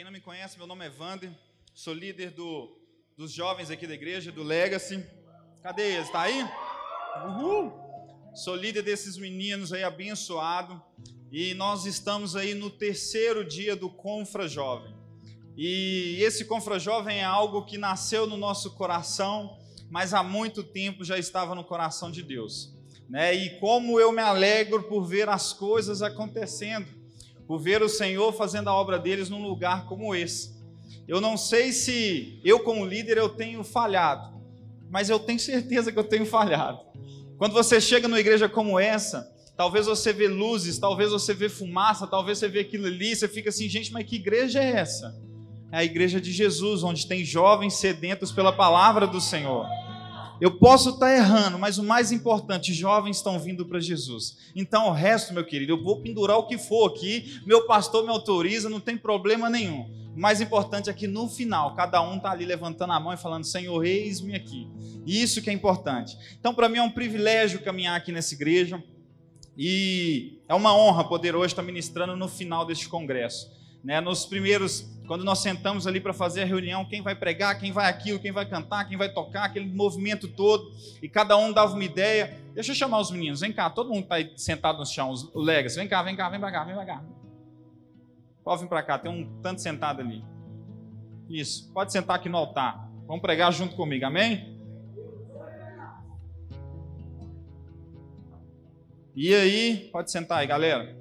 quem não me conhece, meu nome é Vander, sou líder do, dos jovens aqui da igreja, do Legacy. Cadê eles? Está aí? Uhul! Sou líder desses meninos aí, abençoado. E nós estamos aí no terceiro dia do Confra Jovem. E esse Confra Jovem é algo que nasceu no nosso coração, mas há muito tempo já estava no coração de Deus. Né? E como eu me alegro por ver as coisas acontecendo por ver o Senhor fazendo a obra deles num lugar como esse. Eu não sei se eu, como líder, eu tenho falhado, mas eu tenho certeza que eu tenho falhado. Quando você chega numa igreja como essa, talvez você vê luzes, talvez você vê fumaça, talvez você vê aquilo ali, você fica assim, gente, mas que igreja é essa? É a igreja de Jesus, onde tem jovens sedentos pela palavra do Senhor. Eu posso estar errando, mas o mais importante, jovens estão vindo para Jesus. Então, o resto, meu querido, eu vou pendurar o que for aqui, meu pastor me autoriza, não tem problema nenhum. O mais importante é que no final, cada um está ali levantando a mão e falando: Senhor, eis-me aqui. Isso que é importante. Então, para mim é um privilégio caminhar aqui nessa igreja e é uma honra poder hoje estar ministrando no final deste congresso. Né? Nos primeiros quando nós sentamos ali para fazer a reunião, quem vai pregar, quem vai aquilo, quem vai cantar, quem vai tocar, aquele movimento todo, e cada um dava uma ideia. Deixa eu chamar os meninos, vem cá, todo mundo está sentado no chão, o Legas, vem cá, vem cá, vem para cá, vem para cá. Pode vir para cá, tem um tanto sentado ali. Isso, pode sentar aqui no altar. Vamos pregar junto comigo, amém? E aí, pode sentar aí, galera.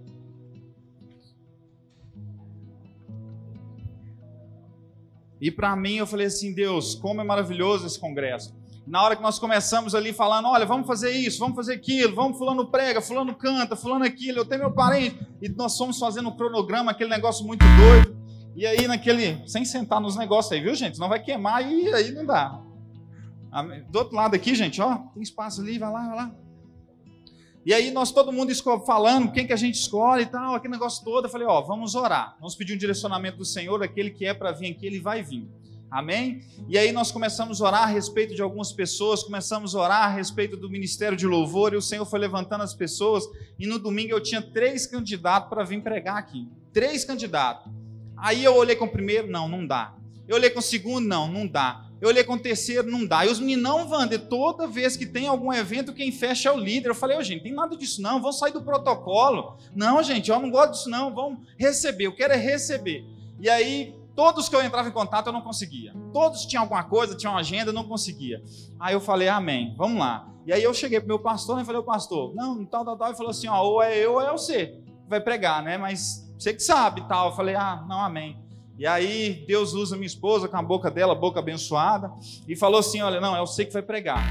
E para mim eu falei assim, Deus, como é maravilhoso esse congresso. Na hora que nós começamos ali falando, olha, vamos fazer isso, vamos fazer aquilo, vamos fulano prega, fulano canta, fulano aquilo, eu tenho meu parente, e nós fomos fazendo um cronograma, aquele negócio muito doido. E aí naquele, sem sentar nos negócios aí, viu, gente? Não vai queimar e aí não dá. Do outro lado aqui, gente, ó, tem espaço ali, vai lá, vai lá. E aí nós todo mundo falando quem que a gente escolhe e tal, aquele negócio todo. Eu falei, ó, vamos orar. Vamos pedir um direcionamento do Senhor, aquele que é para vir aqui, ele vai vir. Amém? E aí nós começamos a orar a respeito de algumas pessoas, começamos a orar a respeito do ministério de louvor, e o Senhor foi levantando as pessoas, e no domingo eu tinha três candidatos para vir pregar aqui. Três candidatos. Aí eu olhei com o primeiro, não, não dá. Eu olhei com o segundo, não, não dá. Eu olhei terceiro, não dá. E os meninos, não, Wander, toda vez que tem algum evento, quem fecha é o líder. Eu falei, oh, gente, tem nada disso não, vamos sair do protocolo. Não, gente, eu não gosto disso não, vamos receber, eu quero é receber. E aí, todos que eu entrava em contato, eu não conseguia. Todos tinham alguma coisa, tinham uma agenda, eu não conseguia. Aí eu falei, amém, vamos lá. E aí eu cheguei para o meu pastor e falei, o pastor, não, tal, tal, tal. Ele falou assim, ó, ou é eu ou é você. Vai pregar, né? Mas você que sabe, tal. Eu falei, ah, não, amém. E aí Deus usa minha esposa com a boca dela, boca abençoada, e falou assim: Olha, não, é você que vai pregar.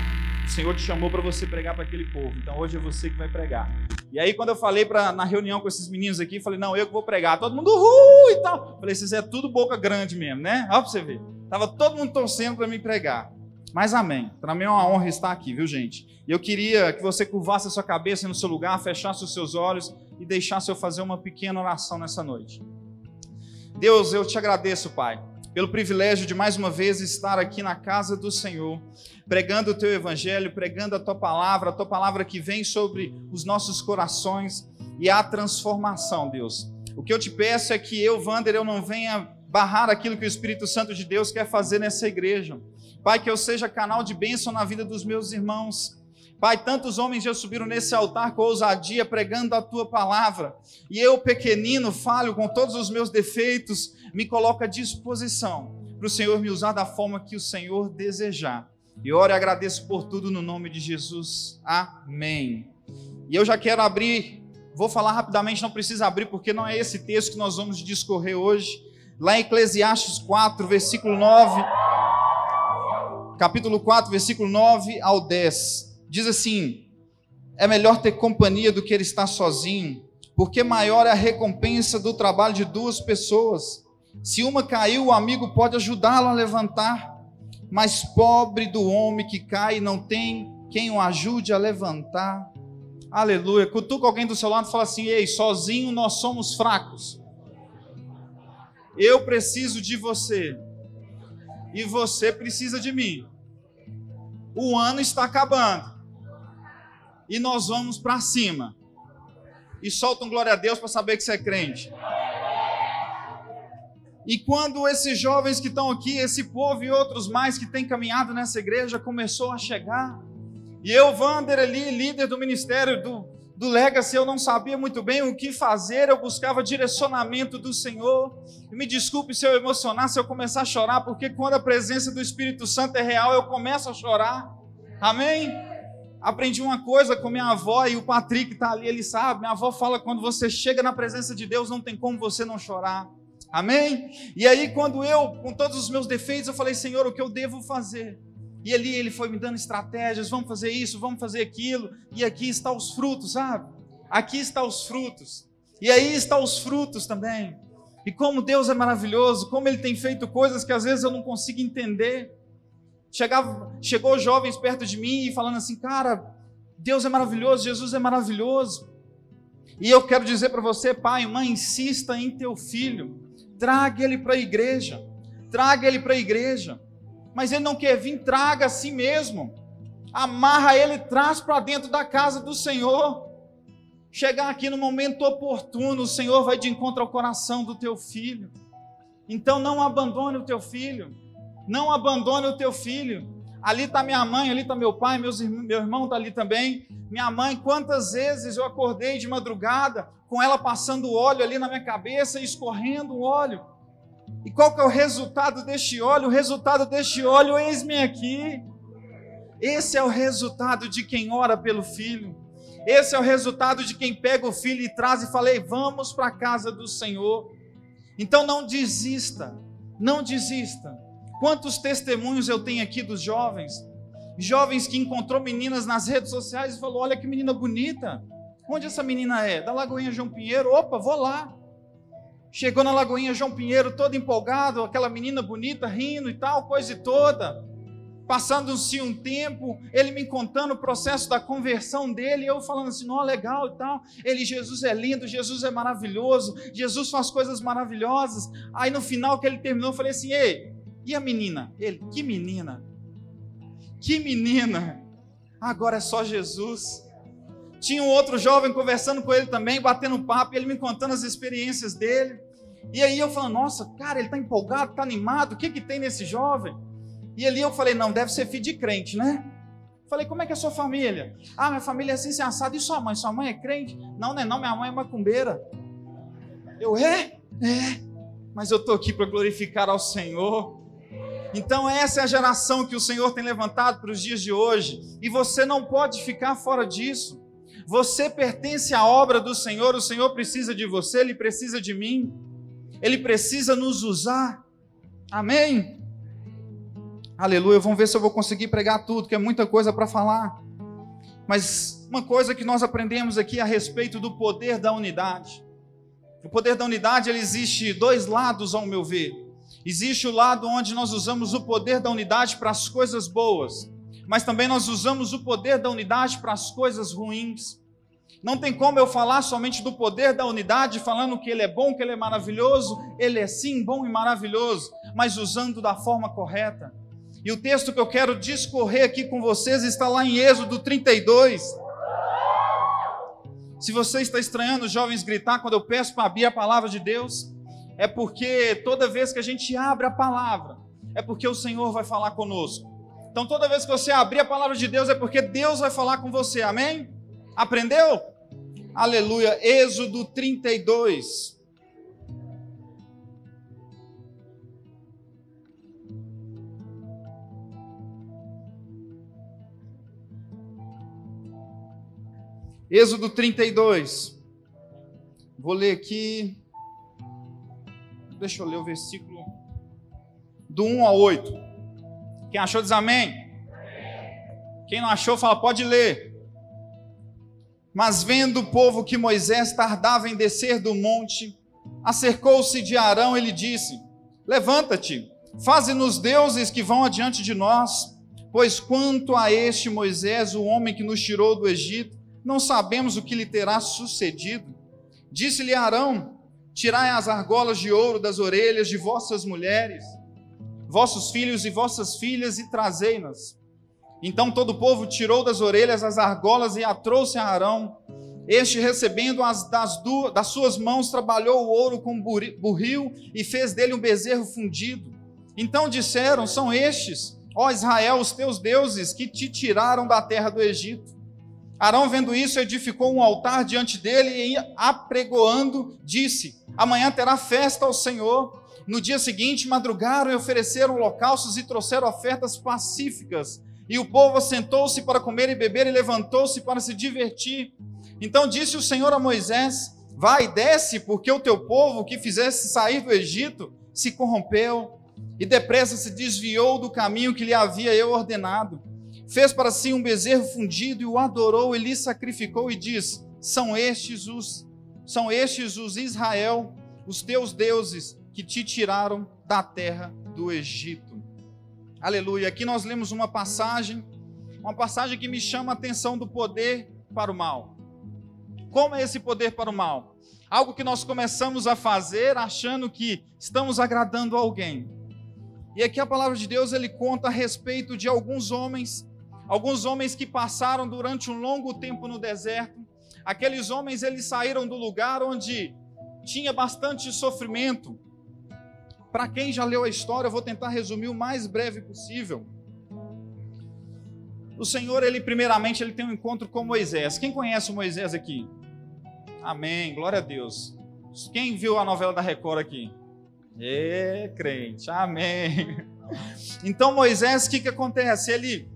O Senhor te chamou para você pregar para aquele povo, então hoje é você que vai pregar. E aí, quando eu falei pra, na reunião com esses meninos aqui, falei: Não, eu que vou pregar. Todo mundo, uhul e tal. Falei: Vocês é tudo boca grande mesmo, né? Olha para você ver. Tava todo mundo torcendo para mim pregar. Mas amém. Para mim é uma honra estar aqui, viu, gente? E eu queria que você curvasse a sua cabeça no seu lugar, fechasse os seus olhos e deixasse eu fazer uma pequena oração nessa noite. Deus, eu te agradeço, Pai, pelo privilégio de mais uma vez estar aqui na casa do Senhor, pregando o teu evangelho, pregando a tua palavra, a tua palavra que vem sobre os nossos corações e a transformação, Deus. O que eu te peço é que eu, Wander, eu não venha barrar aquilo que o Espírito Santo de Deus quer fazer nessa igreja. Pai, que eu seja canal de bênção na vida dos meus irmãos, Pai, tantos homens já subiram nesse altar com ousadia, pregando a tua palavra, e eu, pequenino, falho com todos os meus defeitos, me coloco à disposição para o Senhor me usar da forma que o Senhor desejar. E oro e agradeço por tudo no nome de Jesus. Amém. E eu já quero abrir, vou falar rapidamente, não precisa abrir, porque não é esse texto que nós vamos discorrer hoje. Lá em Eclesiastes 4, versículo 9, capítulo 4, versículo 9 ao 10 diz assim: é melhor ter companhia do que ele estar sozinho, porque maior é a recompensa do trabalho de duas pessoas. Se uma caiu, o amigo pode ajudá-lo a levantar, mas pobre do homem que cai não tem quem o ajude a levantar. Aleluia. Cutuca alguém do seu lado e fala assim: Ei, sozinho nós somos fracos. Eu preciso de você. E você precisa de mim. O ano está acabando e nós vamos para cima. E soltam glória a Deus para saber que você é crente. E quando esses jovens que estão aqui, esse povo e outros mais que têm caminhado nessa igreja começou a chegar, e eu, Vander, ali, líder do ministério do, do Legacy, eu não sabia muito bem o que fazer, eu buscava direcionamento do Senhor. E me desculpe se eu emocionar, se eu começar a chorar, porque quando a presença do Espírito Santo é real, eu começo a chorar. Amém? Aprendi uma coisa com minha avó e o Patrick está ali, ele sabe. Minha avó fala: quando você chega na presença de Deus, não tem como você não chorar. Amém? E aí, quando eu, com todos os meus defeitos, eu falei: Senhor, o que eu devo fazer? E ali ele foi me dando estratégias: vamos fazer isso, vamos fazer aquilo. E aqui está os frutos, sabe? Aqui está os frutos. E aí está os frutos também. E como Deus é maravilhoso, como Ele tem feito coisas que às vezes eu não consigo entender. Chegava, chegou jovens perto de mim e falando assim, cara, Deus é maravilhoso, Jesus é maravilhoso. E eu quero dizer para você, pai, mãe, insista em teu filho, traga ele para a igreja, traga ele para a igreja. Mas ele não quer vir, traga a si mesmo, amarra ele, traz para dentro da casa do Senhor. Chegar aqui no momento oportuno, o Senhor vai de encontro ao coração do teu filho. Então não abandone o teu filho. Não abandone o teu filho. Ali está minha mãe, ali está meu pai, meus, meu irmão está ali também. Minha mãe, quantas vezes eu acordei de madrugada com ela passando óleo ali na minha cabeça e escorrendo o óleo. E qual que é o resultado deste óleo? O resultado deste óleo, eis-me aqui. Esse é o resultado de quem ora pelo filho. Esse é o resultado de quem pega o filho e traz e fala: vamos para a casa do Senhor. Então não desista, não desista. Quantos testemunhos eu tenho aqui dos jovens? Jovens que encontrou meninas nas redes sociais e falou: Olha que menina bonita. Onde essa menina é? Da Lagoinha João Pinheiro. Opa, vou lá. Chegou na Lagoinha João Pinheiro todo empolgado, aquela menina bonita rindo e tal, coisa toda. Passando-se um tempo, ele me contando o processo da conversão dele, eu falando assim, não, legal e tal. Ele, Jesus é lindo, Jesus é maravilhoso, Jesus faz coisas maravilhosas. Aí no final que ele terminou, eu falei assim, ei, e a menina? Ele, que menina? Que menina? Agora é só Jesus. Tinha um outro jovem conversando com ele também, batendo papo, ele me contando as experiências dele. E aí eu falando, nossa, cara, ele está empolgado, está animado, o que que tem nesse jovem? E ali eu falei, não, deve ser filho de crente, né? Falei, como é que é a sua família? Ah, minha família é assim, assim, assado. E sua mãe? Sua mãe é crente? Não, não é não, minha mãe é macumbeira. Eu, é? É. Mas eu estou aqui para glorificar ao Senhor. Então, essa é a geração que o Senhor tem levantado para os dias de hoje, e você não pode ficar fora disso. Você pertence à obra do Senhor, o Senhor precisa de você, Ele precisa de mim, Ele precisa nos usar. Amém? Aleluia. Vamos ver se eu vou conseguir pregar tudo, que é muita coisa para falar. Mas uma coisa que nós aprendemos aqui a respeito do poder da unidade. O poder da unidade, ele existe dois lados, ao meu ver. Existe o lado onde nós usamos o poder da unidade para as coisas boas, mas também nós usamos o poder da unidade para as coisas ruins. Não tem como eu falar somente do poder da unidade, falando que ele é bom, que ele é maravilhoso, ele é sim bom e maravilhoso, mas usando da forma correta. E o texto que eu quero discorrer aqui com vocês está lá em Êxodo 32. Se você está estranhando os jovens gritar quando eu peço para abrir a palavra de Deus, é porque toda vez que a gente abre a palavra, é porque o Senhor vai falar conosco. Então, toda vez que você abrir a palavra de Deus, é porque Deus vai falar com você, amém? Aprendeu? Aleluia. Êxodo 32. Êxodo 32. Vou ler aqui Deixa eu ler o versículo do 1 ao 8. Quem achou diz amém. Quem não achou, fala, pode ler. Mas vendo o povo que Moisés tardava em descer do monte, acercou-se de Arão e lhe disse: Levanta-te, faze-nos deuses que vão adiante de nós, pois quanto a este Moisés, o homem que nos tirou do Egito, não sabemos o que lhe terá sucedido. Disse-lhe Arão: Tirai as argolas de ouro das orelhas de vossas mulheres, vossos filhos e vossas filhas, e trazei-nas. Então todo o povo tirou das orelhas as argolas e a trouxe a Arão. Este, recebendo as das, duas, das suas mãos, trabalhou o ouro com burril e fez dele um bezerro fundido. Então disseram: São estes, ó Israel, os teus deuses, que te tiraram da terra do Egito. Arão, vendo isso, edificou um altar diante dele e, apregoando, disse: Amanhã terá festa ao Senhor. No dia seguinte, madrugaram e ofereceram holocaustos e trouxeram ofertas pacíficas. E o povo assentou-se para comer e beber e levantou-se para se divertir. Então disse o Senhor a Moisés: Vai, desce, porque o teu povo que fizesse sair do Egito se corrompeu e depressa se desviou do caminho que lhe havia eu ordenado. Fez para si um bezerro fundido e o adorou e lhe sacrificou e diz: São estes os são estes os Israel, os teus deuses que te tiraram da terra do Egito. Aleluia. Aqui nós lemos uma passagem, uma passagem que me chama a atenção do poder para o mal. Como é esse poder para o mal? Algo que nós começamos a fazer achando que estamos agradando alguém. E aqui a palavra de Deus ele conta a respeito de alguns homens, alguns homens que passaram durante um longo tempo no deserto. Aqueles homens eles saíram do lugar onde tinha bastante sofrimento. Para quem já leu a história, eu vou tentar resumir o mais breve possível. O Senhor, ele primeiramente, ele tem um encontro com Moisés. Quem conhece Moisés aqui? Amém, glória a Deus. Quem viu a novela da Record aqui? É, crente, amém. Então Moisés, o que, que acontece? Ele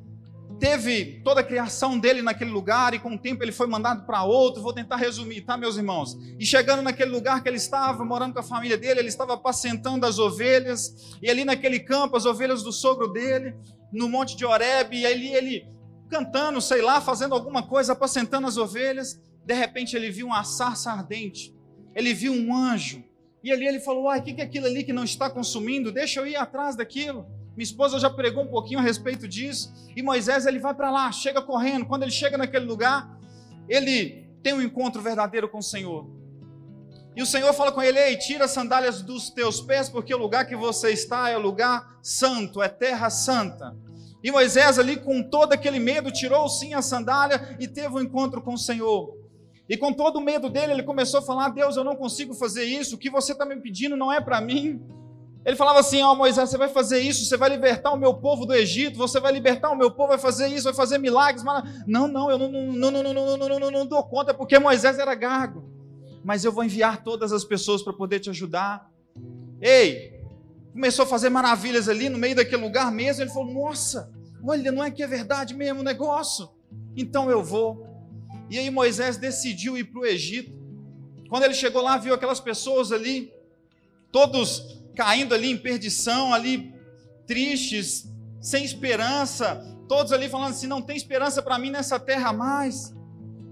teve toda a criação dele naquele lugar e com o tempo ele foi mandado para outro. Vou tentar resumir, tá, meus irmãos? E chegando naquele lugar que ele estava, morando com a família dele, ele estava apacentando as ovelhas, e ali naquele campo, as ovelhas do sogro dele, no monte de Horebe, e ali ele cantando, sei lá, fazendo alguma coisa, apacentando as ovelhas. De repente ele viu uma sarça ardente, ele viu um anjo, e ali ele falou: Ai, o que é aquilo ali que não está consumindo? Deixa eu ir atrás daquilo. Minha esposa já pregou um pouquinho a respeito disso. E Moisés ele vai para lá, chega correndo. Quando ele chega naquele lugar, ele tem um encontro verdadeiro com o Senhor. E o Senhor fala com ele: Ei, tira as sandálias dos teus pés, porque o lugar que você está é o lugar santo, é terra santa. E Moisés, ali com todo aquele medo, tirou sim a sandália e teve um encontro com o Senhor. E com todo o medo dele, ele começou a falar: Deus, eu não consigo fazer isso, o que você está me pedindo não é para mim. Ele falava assim: Ó oh, Moisés, você vai fazer isso, você vai libertar o meu povo do Egito, você vai libertar o meu povo, vai fazer isso, vai fazer milagres. Mas... Não, não, eu não, não, não, não, não, não, não, não dou conta, porque Moisés era gago. Mas eu vou enviar todas as pessoas para poder te ajudar. Ei, começou a fazer maravilhas ali no meio daquele lugar mesmo. Ele falou: Nossa, olha, não é que é verdade mesmo o negócio? Então eu vou. E aí Moisés decidiu ir para o Egito. Quando ele chegou lá, viu aquelas pessoas ali, todos caindo ali em perdição, ali tristes, sem esperança, todos ali falando assim: não tem esperança para mim nessa terra mais.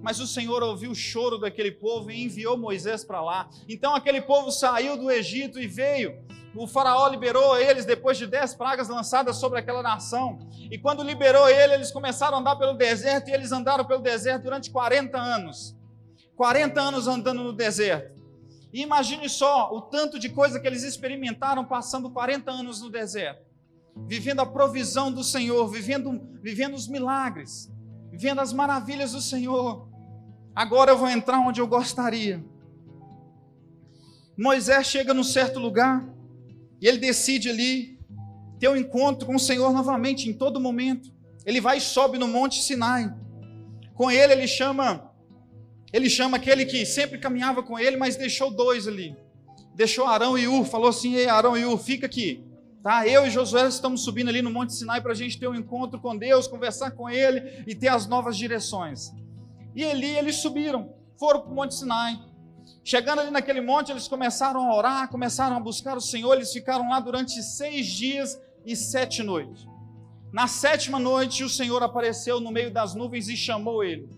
Mas o Senhor ouviu o choro daquele povo e enviou Moisés para lá. Então aquele povo saiu do Egito e veio. O faraó liberou eles depois de dez pragas lançadas sobre aquela nação. E quando liberou ele, eles começaram a andar pelo deserto e eles andaram pelo deserto durante 40 anos. 40 anos andando no deserto. E imagine só o tanto de coisa que eles experimentaram passando 40 anos no deserto, vivendo a provisão do Senhor, vivendo, vivendo os milagres, vivendo as maravilhas do Senhor. Agora eu vou entrar onde eu gostaria. Moisés chega num certo lugar e ele decide ali ter um encontro com o Senhor novamente em todo momento. Ele vai e sobe no Monte Sinai. Com ele, ele chama ele chama aquele que sempre caminhava com ele, mas deixou dois ali. Deixou Arão e Ur, falou assim: Ei, Arão e Ur, fica aqui. Tá? Eu e Josué estamos subindo ali no Monte Sinai para a gente ter um encontro com Deus, conversar com Ele e ter as novas direções. E Eli, eles subiram, foram para o Monte Sinai. Chegando ali naquele monte, eles começaram a orar, começaram a buscar o Senhor. Eles ficaram lá durante seis dias e sete noites. Na sétima noite, o Senhor apareceu no meio das nuvens e chamou ele.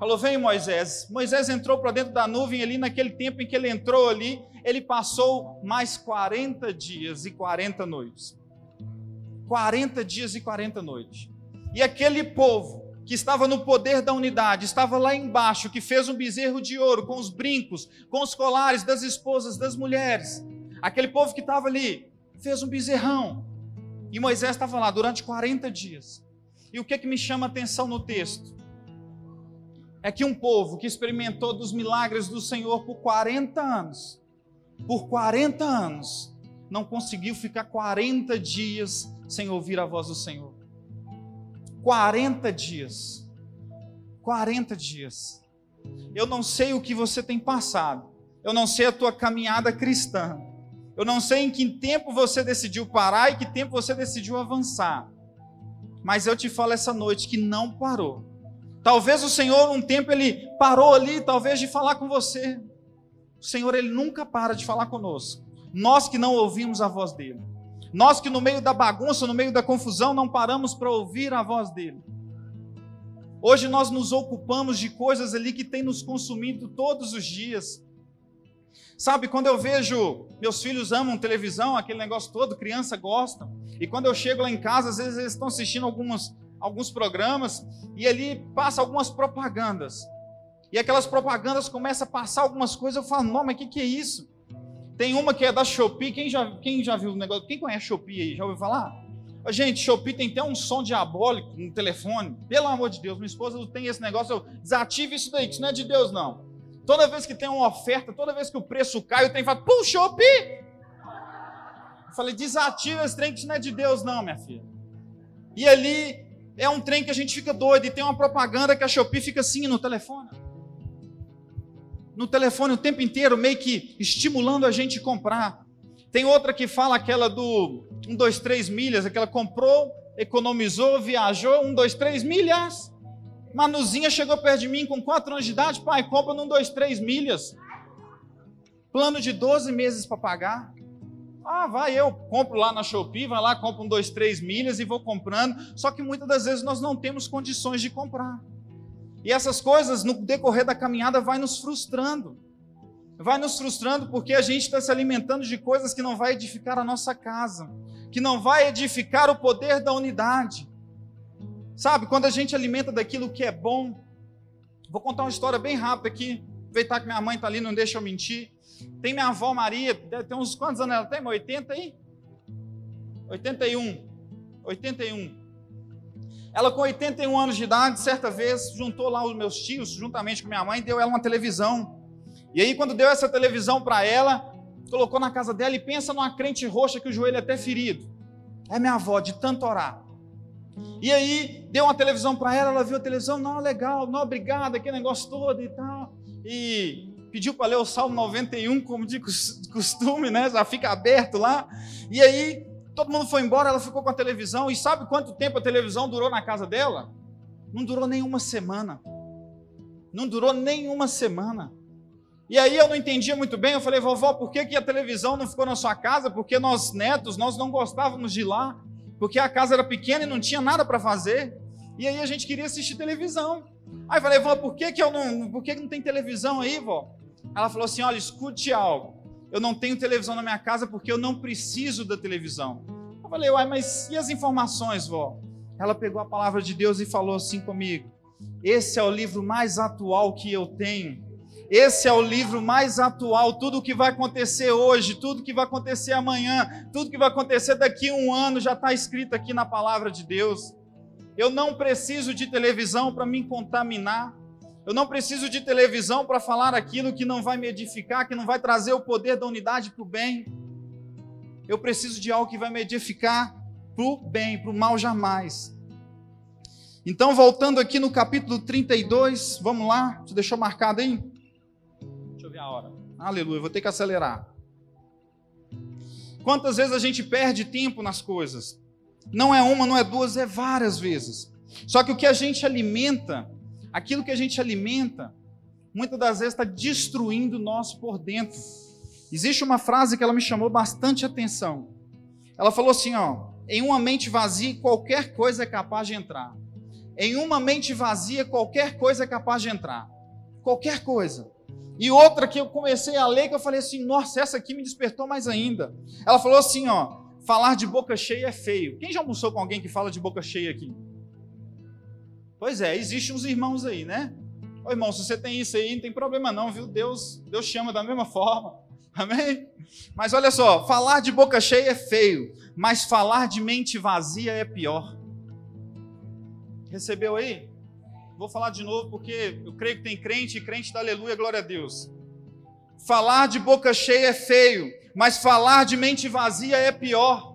Falou: Vem Moisés. Moisés entrou para dentro da nuvem ali. Naquele tempo em que ele entrou ali, ele passou mais 40 dias e 40 noites. 40 dias e 40 noites. E aquele povo que estava no poder da unidade, estava lá embaixo, que fez um bezerro de ouro com os brincos, com os colares das esposas, das mulheres. Aquele povo que estava ali fez um bezerrão. E Moisés estava lá durante 40 dias. E o que, que me chama a atenção no texto? É que um povo que experimentou dos milagres do Senhor por 40 anos, por 40 anos, não conseguiu ficar 40 dias sem ouvir a voz do Senhor. 40 dias. 40 dias. Eu não sei o que você tem passado. Eu não sei a tua caminhada cristã. Eu não sei em que tempo você decidiu parar e que tempo você decidiu avançar. Mas eu te falo essa noite que não parou. Talvez o Senhor, um tempo, ele parou ali, talvez, de falar com você. O Senhor, ele nunca para de falar conosco. Nós que não ouvimos a voz dele. Nós que no meio da bagunça, no meio da confusão, não paramos para ouvir a voz dele. Hoje nós nos ocupamos de coisas ali que tem nos consumido todos os dias. Sabe, quando eu vejo meus filhos amam televisão, aquele negócio todo, criança gosta. E quando eu chego lá em casa, às vezes eles estão assistindo algumas, alguns programas e ali passa algumas propagandas. E aquelas propagandas começam a passar algumas coisas, eu falo, não, mas o que, que é isso? Tem uma que é da Shopee, quem já, quem já viu o negócio? Quem conhece Shopee aí? Já ouviu falar? Gente, Shopee tem até um som diabólico no telefone. Pelo amor de Deus, minha esposa tem esse negócio, eu desative isso daí, que isso não é de Deus, não. Toda vez que tem uma oferta, toda vez que o preço cai, eu tenho que falar, pum, Shopee! Eu falei, desativa esse trem, que isso não é de Deus, não, minha filha. E ali é um trem que a gente fica doido, e tem uma propaganda que a Shopee fica assim no telefone no telefone o tempo inteiro, meio que estimulando a gente comprar. Tem outra que fala aquela do 1, 2, 3 milhas, aquela comprou, economizou, viajou, 1, 2, 3 milhas. Manuzinha chegou perto de mim com 4 anos de idade, pai, compra no 1, 2, 3 milhas. Plano de 12 meses para pagar. Ah, vai, eu compro lá na Shopee, vai lá, compro um, dois, três milhas e vou comprando. Só que muitas das vezes nós não temos condições de comprar. E essas coisas, no decorrer da caminhada, vai nos frustrando. Vai nos frustrando porque a gente está se alimentando de coisas que não vai edificar a nossa casa, que não vai edificar o poder da unidade. Sabe, quando a gente alimenta daquilo que é bom. Vou contar uma história bem rápida aqui, aproveitar que minha mãe está ali, não deixa eu mentir. Tem minha avó Maria, ter uns quantos anos ela tem? 80 aí? 81. 81. Ela, com 81 anos de idade, certa vez, juntou lá os meus tios, juntamente com minha mãe, deu ela uma televisão. E aí, quando deu essa televisão para ela, colocou na casa dela e pensa numa crente roxa que o joelho é até ferido. É minha avó, de tanto orar. E aí, deu uma televisão para ela, ela viu a televisão, não, legal, não, obrigado, aquele negócio todo e tal. E pediu para ler o Salmo 91, como de costume, né? Já fica aberto lá. E aí, Todo mundo foi embora, ela ficou com a televisão. E sabe quanto tempo a televisão durou na casa dela? Não durou nenhuma semana. Não durou nenhuma semana. E aí eu não entendia muito bem. Eu falei, vovó, por que, que a televisão não ficou na sua casa? Porque nós netos, nós não gostávamos de ir lá. Porque a casa era pequena e não tinha nada para fazer. E aí a gente queria assistir televisão. Aí eu falei, vó, por que, que eu não. Por que, que não tem televisão aí, vó? Ela falou assim: olha, escute algo eu não tenho televisão na minha casa porque eu não preciso da televisão. Eu falei, uai, mas e as informações, vó? Ela pegou a palavra de Deus e falou assim comigo: esse é o livro mais atual que eu tenho. Esse é o livro mais atual. Tudo o que vai acontecer hoje, tudo que vai acontecer amanhã, tudo que vai acontecer daqui a um ano já está escrito aqui na palavra de Deus. Eu não preciso de televisão para me contaminar. Eu não preciso de televisão para falar aquilo que não vai me edificar, que não vai trazer o poder da unidade para o bem. Eu preciso de algo que vai me edificar para o bem, para o mal jamais. Então, voltando aqui no capítulo 32, vamos lá, você deixou marcado aí? Deixa eu ver a hora. Aleluia, vou ter que acelerar. Quantas vezes a gente perde tempo nas coisas? Não é uma, não é duas, é várias vezes. Só que o que a gente alimenta aquilo que a gente alimenta, muitas das vezes está destruindo nós por dentro. Existe uma frase que ela me chamou bastante atenção. Ela falou assim: ó, em uma mente vazia, qualquer coisa é capaz de entrar. Em uma mente vazia, qualquer coisa é capaz de entrar. Qualquer coisa. E outra que eu comecei a ler, que eu falei assim: nossa, essa aqui me despertou mais ainda. Ela falou assim: ó, falar de boca cheia é feio. Quem já almoçou com alguém que fala de boca cheia aqui? Pois é, existem uns irmãos aí, né? Ô irmão, se você tem isso aí, não tem problema não, viu? Deus, Deus chama da mesma forma. Amém? Mas olha só, falar de boca cheia é feio, mas falar de mente vazia é pior. Recebeu aí? Vou falar de novo porque eu creio que tem crente e crente da aleluia, glória a Deus. Falar de boca cheia é feio, mas falar de mente vazia é pior.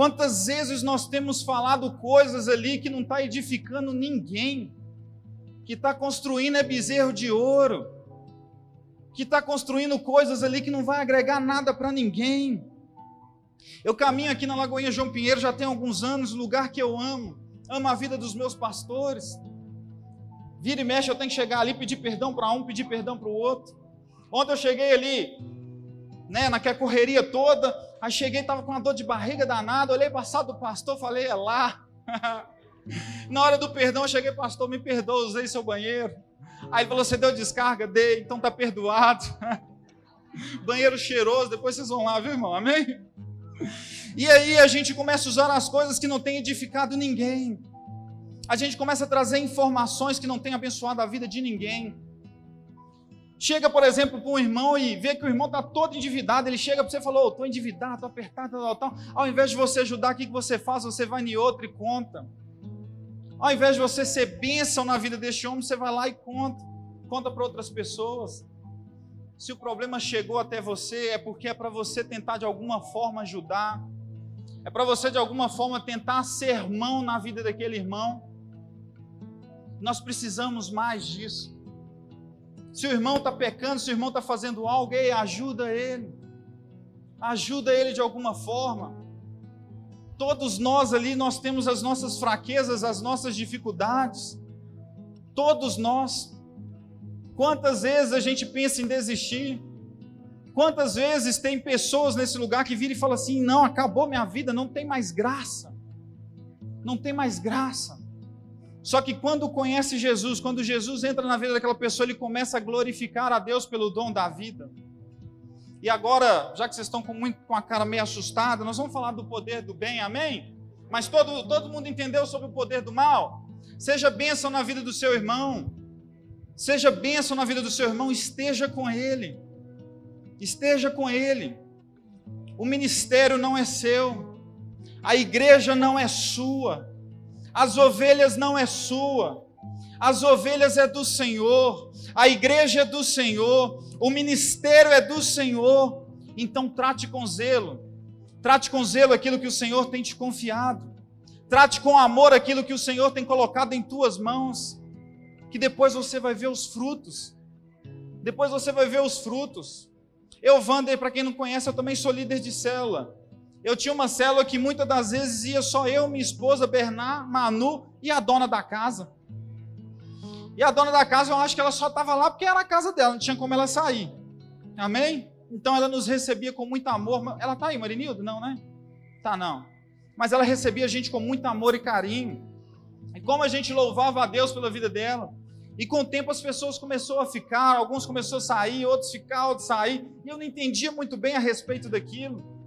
Quantas vezes nós temos falado coisas ali que não está edificando ninguém, que está construindo é bezerro de ouro, que está construindo coisas ali que não vai agregar nada para ninguém. Eu caminho aqui na Lagoinha João Pinheiro já tem alguns anos, lugar que eu amo, amo a vida dos meus pastores. Vira e mexe, eu tenho que chegar ali, pedir perdão para um, pedir perdão para o outro. Ontem eu cheguei ali, né, naquela correria toda, aí cheguei, estava com uma dor de barriga danada, olhei a do pastor, falei, é lá. Na hora do perdão, eu cheguei, pastor, me perdoa, usei seu banheiro. Aí ele falou, você deu descarga? Dei, então tá perdoado. banheiro cheiroso, depois vocês vão lá, viu, irmão? Amém? E aí a gente começa a usar as coisas que não têm edificado ninguém. A gente começa a trazer informações que não têm abençoado a vida de ninguém. Chega, por exemplo, para um irmão e vê que o irmão está todo endividado. Ele chega para você e fala: Estou endividado, estou apertado, tal, tal. Ao invés de você ajudar, o que você faz? Você vai em outro e conta. Ao invés de você ser bênção na vida deste homem, você vai lá e conta. Conta para outras pessoas. Se o problema chegou até você, é porque é para você tentar de alguma forma ajudar. É para você de alguma forma tentar ser mão na vida daquele irmão. Nós precisamos mais disso. Se o irmão está pecando, se o irmão está fazendo algo, ei, ajuda ele. Ajuda ele de alguma forma. Todos nós ali, nós temos as nossas fraquezas, as nossas dificuldades. Todos nós. Quantas vezes a gente pensa em desistir? Quantas vezes tem pessoas nesse lugar que viram e falam assim: não, acabou minha vida, não tem mais graça. Não tem mais graça. Só que quando conhece Jesus, quando Jesus entra na vida daquela pessoa, ele começa a glorificar a Deus pelo dom da vida. E agora, já que vocês estão com, muito, com a cara meio assustada, nós vamos falar do poder do bem, amém? Mas todo, todo mundo entendeu sobre o poder do mal? Seja bênção na vida do seu irmão, seja bênção na vida do seu irmão, esteja com ele, esteja com ele. O ministério não é seu, a igreja não é sua, as ovelhas não é sua, as ovelhas é do Senhor, a igreja é do Senhor, o ministério é do Senhor. Então trate com zelo, trate com zelo aquilo que o Senhor tem te confiado, trate com amor aquilo que o Senhor tem colocado em tuas mãos, que depois você vai ver os frutos. Depois você vai ver os frutos. Eu, Wander, para quem não conhece, eu também sou líder de célula. Eu tinha uma célula que muitas das vezes ia só eu, minha esposa, Bernard, Manu e a dona da casa. E a dona da casa, eu acho que ela só estava lá porque era a casa dela, não tinha como ela sair. Amém? Então ela nos recebia com muito amor. Ela está aí, Marinildo? Não, né? Tá, não. Mas ela recebia a gente com muito amor e carinho. E como a gente louvava a Deus pela vida dela. E com o tempo as pessoas começaram a ficar, alguns começaram a sair, outros ficar, outros sair. E eu não entendia muito bem a respeito daquilo.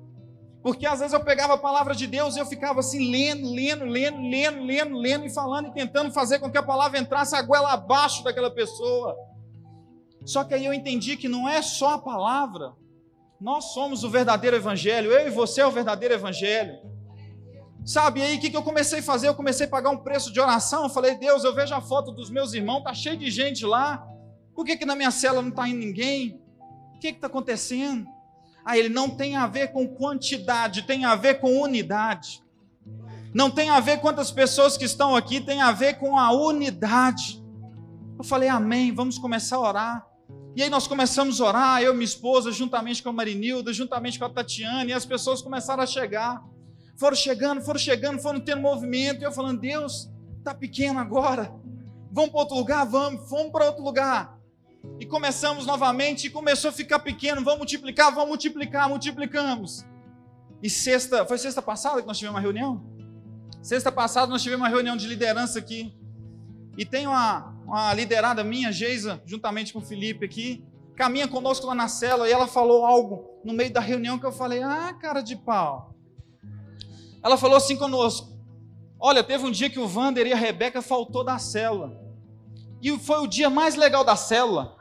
Porque às vezes eu pegava a palavra de Deus e eu ficava assim, lendo, lendo, lendo, lendo, lendo, lendo e falando e tentando fazer com que a palavra entrasse a goela abaixo daquela pessoa. Só que aí eu entendi que não é só a palavra, nós somos o verdadeiro evangelho, eu e você é o verdadeiro evangelho. Sabe, aí o que, que eu comecei a fazer? Eu comecei a pagar um preço de oração. Eu falei, Deus, eu vejo a foto dos meus irmãos, tá cheio de gente lá. Por que, que na minha cela não está indo ninguém? O que está acontecendo? Ah, ele não tem a ver com quantidade, tem a ver com unidade. Não tem a ver quantas pessoas que estão aqui, tem a ver com a unidade. Eu falei, amém, vamos começar a orar. E aí nós começamos a orar, eu e minha esposa, juntamente com a Marinilda, juntamente com a Tatiana, e as pessoas começaram a chegar. Foram chegando, foram chegando, foram tendo movimento, e eu falando, Deus, está pequeno agora. Vamos para outro lugar? Vamos, fomos para outro lugar. E começamos novamente e começou a ficar pequeno. Vamos multiplicar, vamos multiplicar, multiplicamos. E sexta, foi sexta passada que nós tivemos uma reunião? Sexta passada nós tivemos uma reunião de liderança aqui. E tem uma, uma liderada minha, Geisa, juntamente com o Felipe aqui, caminha conosco lá na cela e ela falou algo no meio da reunião que eu falei: Ah, cara de pau. Ela falou assim conosco: Olha, teve um dia que o Vander e a Rebeca faltou da célula. E foi o dia mais legal da célula.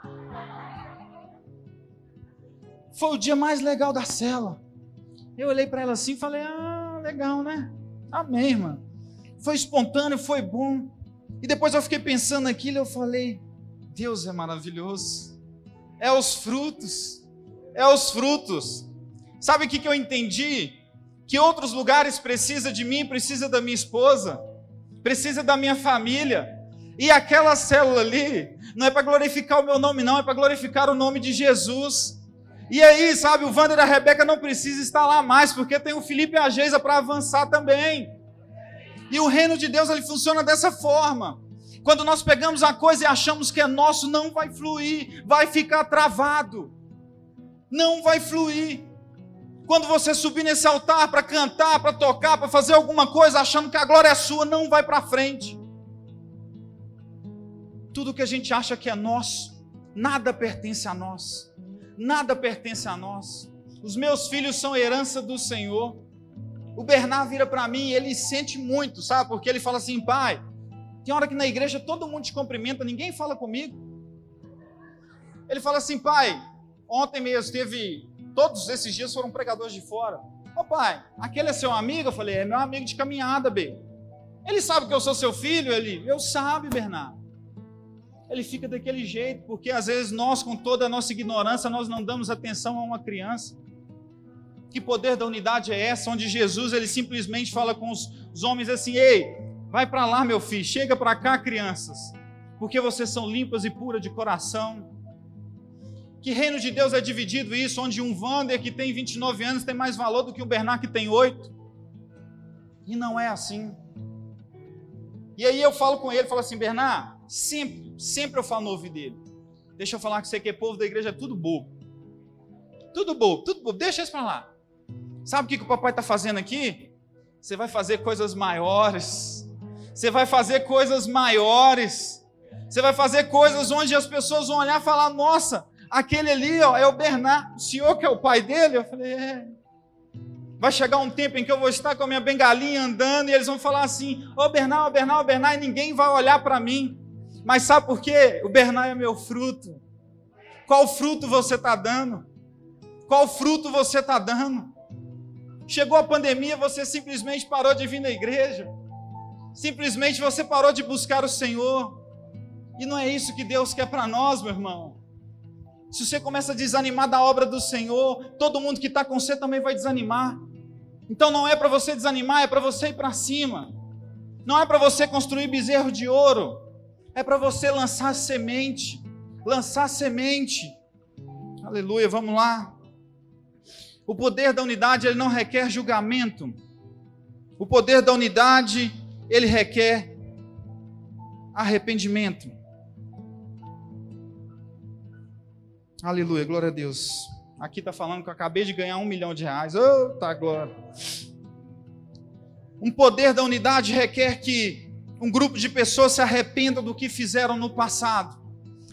Foi o dia mais legal da célula. Eu olhei para ela assim e falei: Ah, legal, né? Amém, irmã. Foi espontâneo, foi bom. E depois eu fiquei pensando naquilo e eu falei: Deus é maravilhoso. É os frutos. É os frutos. Sabe o que, que eu entendi? Que outros lugares precisa de mim, precisa da minha esposa, precisa da minha família. E aquela célula ali não é para glorificar o meu nome, não, é para glorificar o nome de Jesus. E aí, sabe, o Wander e a Rebeca não precisa estar lá mais, porque tem o Felipe e a Geisa para avançar também. E o reino de Deus ele funciona dessa forma. Quando nós pegamos a coisa e achamos que é nosso, não vai fluir, vai ficar travado. Não vai fluir. Quando você subir nesse altar para cantar, para tocar, para fazer alguma coisa, achando que a glória é sua, não vai para frente. Tudo que a gente acha que é nosso, nada pertence a nós nada pertence a nós. Os meus filhos são herança do Senhor. O Bernard vira para mim e ele sente muito, sabe? Porque ele fala assim, pai, tem hora que na igreja todo mundo te cumprimenta, ninguém fala comigo. Ele fala assim, pai, ontem mesmo teve, todos esses dias foram pregadores de fora. Ô pai, aquele é seu amigo? Eu falei, é meu amigo de caminhada, B. Ele sabe que eu sou seu filho? Ele, eu sabe, Bernardo ele fica daquele jeito, porque às vezes nós, com toda a nossa ignorância, nós não damos atenção a uma criança. Que poder da unidade é essa, onde Jesus ele simplesmente fala com os, homens assim: "Ei, vai para lá, meu filho, chega para cá, crianças, porque vocês são limpas e puras de coração." Que reino de Deus é dividido isso, onde um Wander que tem 29 anos tem mais valor do que um Bernard que tem 8? E não é assim. E aí eu falo com ele, falo assim, Bernard, Sempre, sempre eu falo no ouvido dele. Deixa eu falar que você que é povo da igreja é tudo bobo. Tudo bobo, tudo bobo. Deixa isso para lá. Sabe o que, que o papai está fazendo aqui? Você vai fazer coisas maiores. Você vai fazer coisas maiores. Você vai fazer coisas onde as pessoas vão olhar e falar: Nossa, aquele ali ó, é o Bernardo, o senhor que é o pai dele? Eu falei: É. Vai chegar um tempo em que eu vou estar com a minha bengalinha andando e eles vão falar assim: Ô oh, Bernardo, ô Bernardo, e ninguém vai olhar para mim. Mas sabe por quê? O Bernard é meu fruto. Qual fruto você está dando? Qual fruto você está dando? Chegou a pandemia, você simplesmente parou de vir na igreja. Simplesmente você parou de buscar o Senhor. E não é isso que Deus quer para nós, meu irmão. Se você começa a desanimar da obra do Senhor, todo mundo que está com você também vai desanimar. Então não é para você desanimar, é para você ir para cima. Não é para você construir bezerro de ouro é para você lançar semente, lançar semente. Aleluia, vamos lá. O poder da unidade ele não requer julgamento. O poder da unidade ele requer arrependimento. Aleluia, glória a Deus. Aqui está falando que eu acabei de ganhar um milhão de reais. Oh, tá glória. Um poder da unidade requer que um grupo de pessoas se arrependam do que fizeram no passado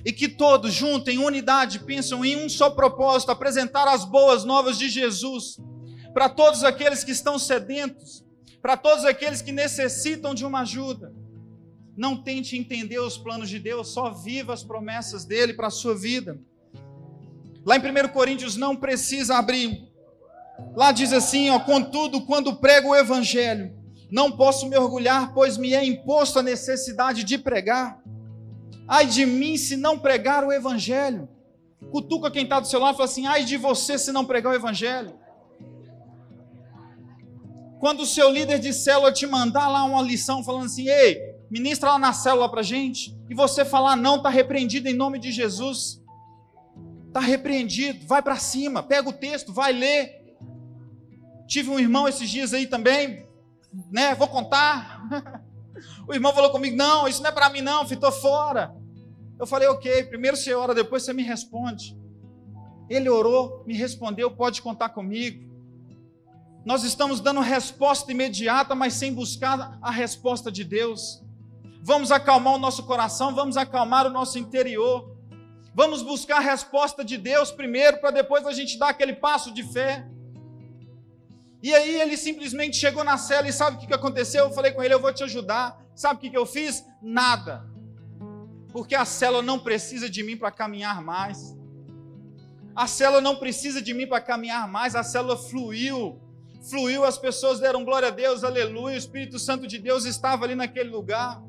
e que todos, juntos, em unidade, pensam em um só propósito: apresentar as boas novas de Jesus para todos aqueles que estão sedentos, para todos aqueles que necessitam de uma ajuda. Não tente entender os planos de Deus, só viva as promessas dele para a sua vida. Lá em 1 Coríntios não precisa abrir. Lá diz assim, ó, contudo, quando prego o evangelho, não posso me orgulhar, pois me é imposto a necessidade de pregar. Ai de mim se não pregar o Evangelho. Cutuca quem está do seu lado e fala assim: ai de você se não pregar o Evangelho. Quando o seu líder de célula te mandar lá uma lição falando assim: ei, ministra lá na célula para gente, e você falar não, está repreendido em nome de Jesus. Está repreendido, vai para cima, pega o texto, vai ler. Tive um irmão esses dias aí também, né? Vou contar. O irmão falou comigo: Não, isso não é para mim, não, fitou fora. Eu falei: Ok, primeiro você ora, depois você me responde. Ele orou, me respondeu: Pode contar comigo. Nós estamos dando resposta imediata, mas sem buscar a resposta de Deus. Vamos acalmar o nosso coração, vamos acalmar o nosso interior. Vamos buscar a resposta de Deus primeiro, para depois a gente dar aquele passo de fé. E aí ele simplesmente chegou na cela e sabe o que aconteceu? Eu falei com ele, eu vou te ajudar. Sabe o que eu fiz? Nada. Porque a célula não precisa de mim para caminhar mais. A célula não precisa de mim para caminhar mais, a célula fluiu. Fluiu, as pessoas deram glória a Deus, aleluia. O Espírito Santo de Deus estava ali naquele lugar.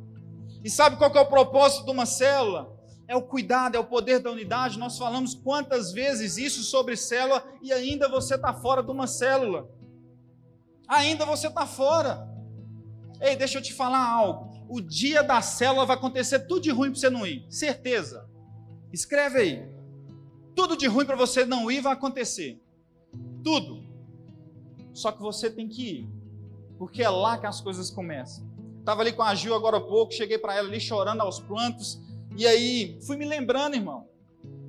E sabe qual é o propósito de uma célula? É o cuidado, é o poder da unidade. Nós falamos quantas vezes isso sobre célula e ainda você está fora de uma célula. Ainda você está fora. Ei, deixa eu te falar algo. O dia da célula vai acontecer tudo de ruim para você não ir. Certeza. Escreve aí. Tudo de ruim para você não ir vai acontecer. Tudo. Só que você tem que ir. Porque é lá que as coisas começam. Estava ali com a Gil agora há pouco, cheguei para ela ali chorando aos plantos. E aí, fui me lembrando, irmão.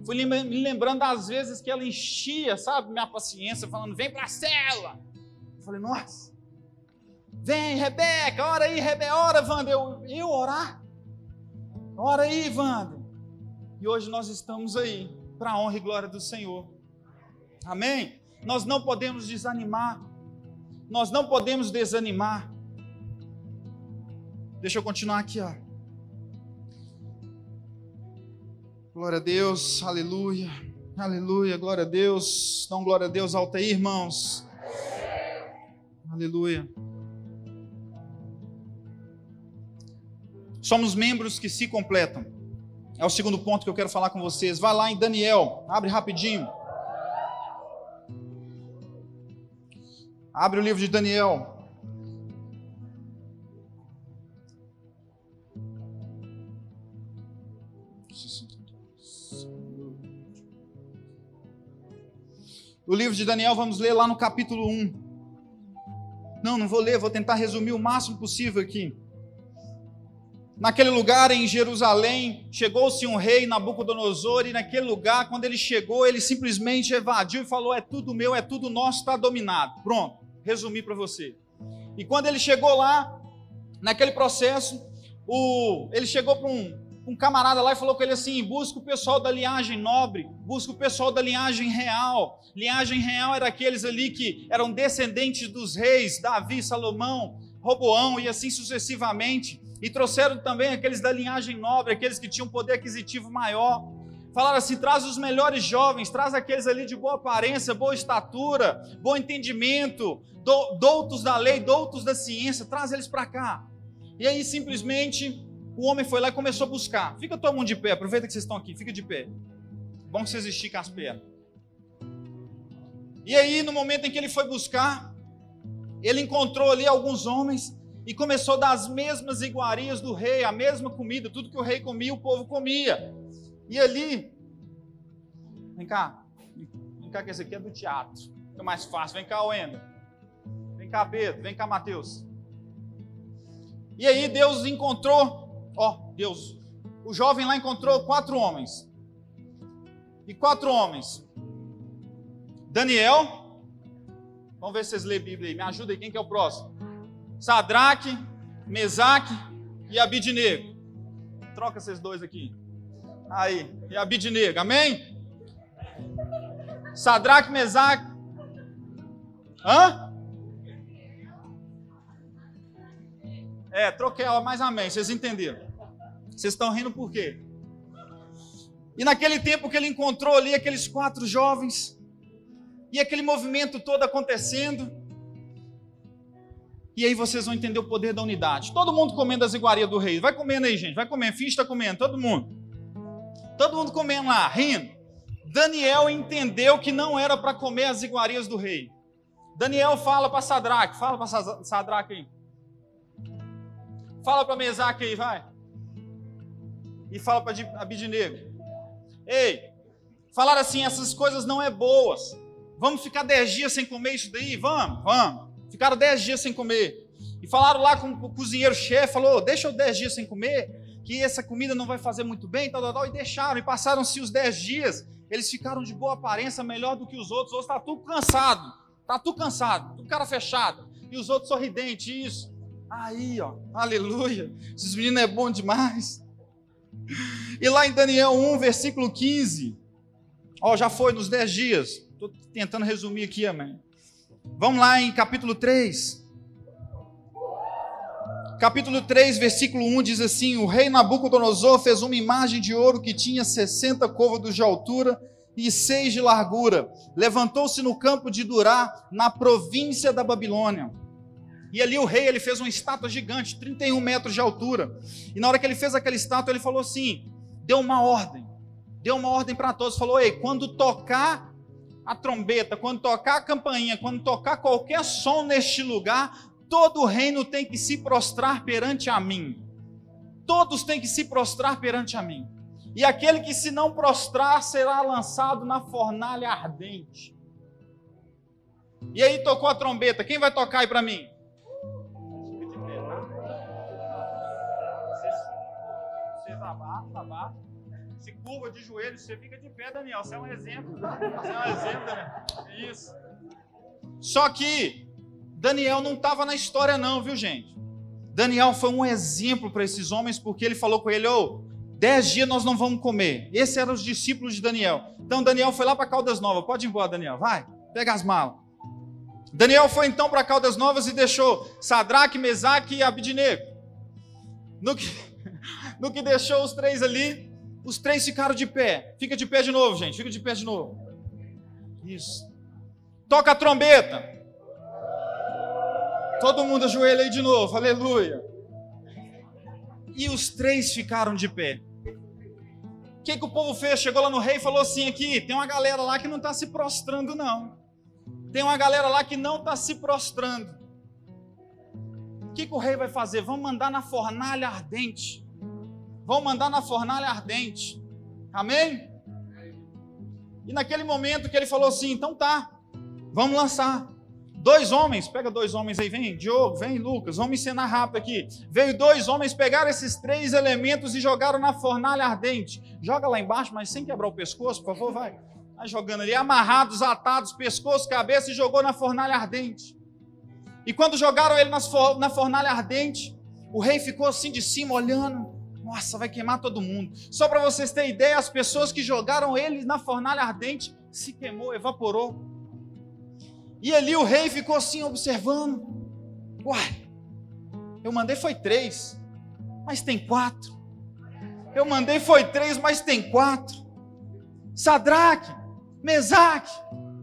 Fui me lembrando das vezes que ela enchia, sabe, minha paciência, falando: vem para a cela. Falei: nossa, vem, Rebeca, ora aí, Rebeca, ora, Wander. Eu, eu orar? Ora aí, Wander. E hoje nós estamos aí, para a honra e glória do Senhor. Amém? Nós não podemos desanimar. Nós não podemos desanimar. Deixa eu continuar aqui, ó. Glória a Deus, aleluia, aleluia, glória a Deus. Um glória a Deus alta aí, irmãos. Aleluia. Somos membros que se completam. É o segundo ponto que eu quero falar com vocês. Vai lá em Daniel, abre rapidinho. Abre o livro de Daniel. O livro de Daniel, vamos ler lá no capítulo 1. Não, não vou ler, vou tentar resumir o máximo possível aqui. Naquele lugar em Jerusalém, chegou-se um rei Nabucodonosor, e naquele lugar, quando ele chegou, ele simplesmente evadiu e falou: É tudo meu, é tudo nosso, está dominado. Pronto resumir para você. E quando ele chegou lá, naquele processo, o, ele chegou para um, um camarada lá e falou com ele assim: busca o pessoal da linhagem nobre, busca o pessoal da linhagem real. Linhagem real era aqueles ali que eram descendentes dos reis, Davi, Salomão, Roboão e assim sucessivamente. E trouxeram também aqueles da linhagem nobre, aqueles que tinham poder aquisitivo maior. Falaram assim: traz os melhores jovens, traz aqueles ali de boa aparência, boa estatura, bom entendimento, do, doutos da lei, doutos da ciência, traz eles para cá. E aí simplesmente o homem foi lá e começou a buscar. Fica todo mundo de pé, aproveita que vocês estão aqui, fica de pé. Bom que vocês esticam as pernas. E aí, no momento em que ele foi buscar, ele encontrou ali alguns homens e começou a dar as mesmas iguarias do rei, a mesma comida, tudo que o rei comia, o povo comia. E ali, vem cá, vem cá que esse aqui é do teatro, fica mais fácil. Vem cá, Wendel. Vem cá, Pedro. Vem cá, Mateus. E aí Deus encontrou, ó, Deus, o jovem lá encontrou quatro homens. E quatro homens. Daniel, vamos ver se vocês lêem a Bíblia aí, me ajuda aí, quem que é o próximo? Sadraque, Mesaque e Abidnego. Troca esses dois aqui. Aí, e Abidnego, amém? Sadraque, Mesaque. Hã? É, troquei ela, mas amém, vocês entenderam. Vocês estão rindo por quê? E naquele tempo que ele encontrou ali aqueles quatro jovens, e aquele movimento todo acontecendo, e aí vocês vão entender o poder da unidade. Todo mundo comendo as iguarias do rei. Vai comendo aí, gente. Vai comendo. Finge está comendo. Todo mundo. Todo mundo comendo lá, rindo. Daniel entendeu que não era para comer as iguarias do rei. Daniel fala para Sadraque, fala para Sadraque aí. Fala para Mesaque aí, vai. E fala para Abidnego. Ei, falaram assim, essas coisas não é boas. Vamos ficar dez dias sem comer isso daí? Vamos, vamos. Ficaram dez dias sem comer. E falaram lá com o cozinheiro-chefe, falou, deixa eu dez dias sem comer que essa comida não vai fazer muito bem, tal, tal, tal, e deixaram, e passaram-se os dez dias, eles ficaram de boa aparência, melhor do que os outros, hoje está tudo cansado, está tudo cansado, tudo cara fechado, e os outros sorridentes, isso. Aí, ó, aleluia, esses meninos é bom demais. E lá em Daniel 1, versículo 15, ó, já foi nos dez dias, estou tentando resumir aqui, amém. Vamos lá em capítulo 3 capítulo 3, versículo 1 diz assim: O rei Nabucodonosor fez uma imagem de ouro que tinha 60 côvados de altura e 6 de largura. Levantou-se no campo de Durá, na província da Babilônia. E ali o rei ele fez uma estátua gigante, 31 metros de altura. E na hora que ele fez aquela estátua, ele falou assim: deu uma ordem. Deu uma ordem para todos. Falou: Ei, quando tocar a trombeta, quando tocar a campainha, quando tocar qualquer som neste lugar, todo o reino tem que se prostrar perante a mim. Todos têm que se prostrar perante a mim. E aquele que se não prostrar será lançado na fornalha ardente. E aí tocou a trombeta. Quem vai tocar aí para mim? Você abaixa, abaixa. Se curva de joelho, você fica de pé, Daniel. Você é um exemplo. Você é um exemplo, Daniel. Isso. Só que Daniel não estava na história, não, viu, gente? Daniel foi um exemplo para esses homens, porque ele falou com ele: Ô, oh, dez dias nós não vamos comer. Esses eram os discípulos de Daniel. Então Daniel foi lá para Caldas Novas. Pode ir embora, Daniel. Vai, pega as malas. Daniel foi então para Caldas Novas e deixou Sadraque, Mesaque e Abidnego. No que, no que deixou os três ali, os três ficaram de pé. Fica de pé de novo, gente. Fica de pé de novo. Isso. Toca a trombeta. Todo mundo ajoelha aí de novo. Aleluia. E os três ficaram de pé. O que, que o povo fez? Chegou lá no rei e falou assim: aqui, tem uma galera lá que não está se prostrando, não. Tem uma galera lá que não está se prostrando. O que, que o rei vai fazer? Vamos mandar na fornalha ardente. Vamos mandar na fornalha ardente. Amém? E naquele momento que ele falou assim: então tá, vamos lançar. Dois homens, pega dois homens aí, vem, Diogo, vem, Lucas, vamos ensinar rápido aqui. Veio dois homens, pegaram esses três elementos e jogaram na fornalha ardente. Joga lá embaixo, mas sem quebrar o pescoço, por favor, vai. Vai jogando ali, amarrados, atados, pescoço, cabeça e jogou na fornalha ardente. E quando jogaram ele na fornalha ardente, o rei ficou assim de cima olhando. Nossa, vai queimar todo mundo. Só para vocês terem ideia, as pessoas que jogaram ele na fornalha ardente se queimou, evaporou. E ali o rei ficou assim observando. Uai, eu mandei foi três, mas tem quatro. Eu mandei foi três, mas tem quatro. Sadraque, Mesaque,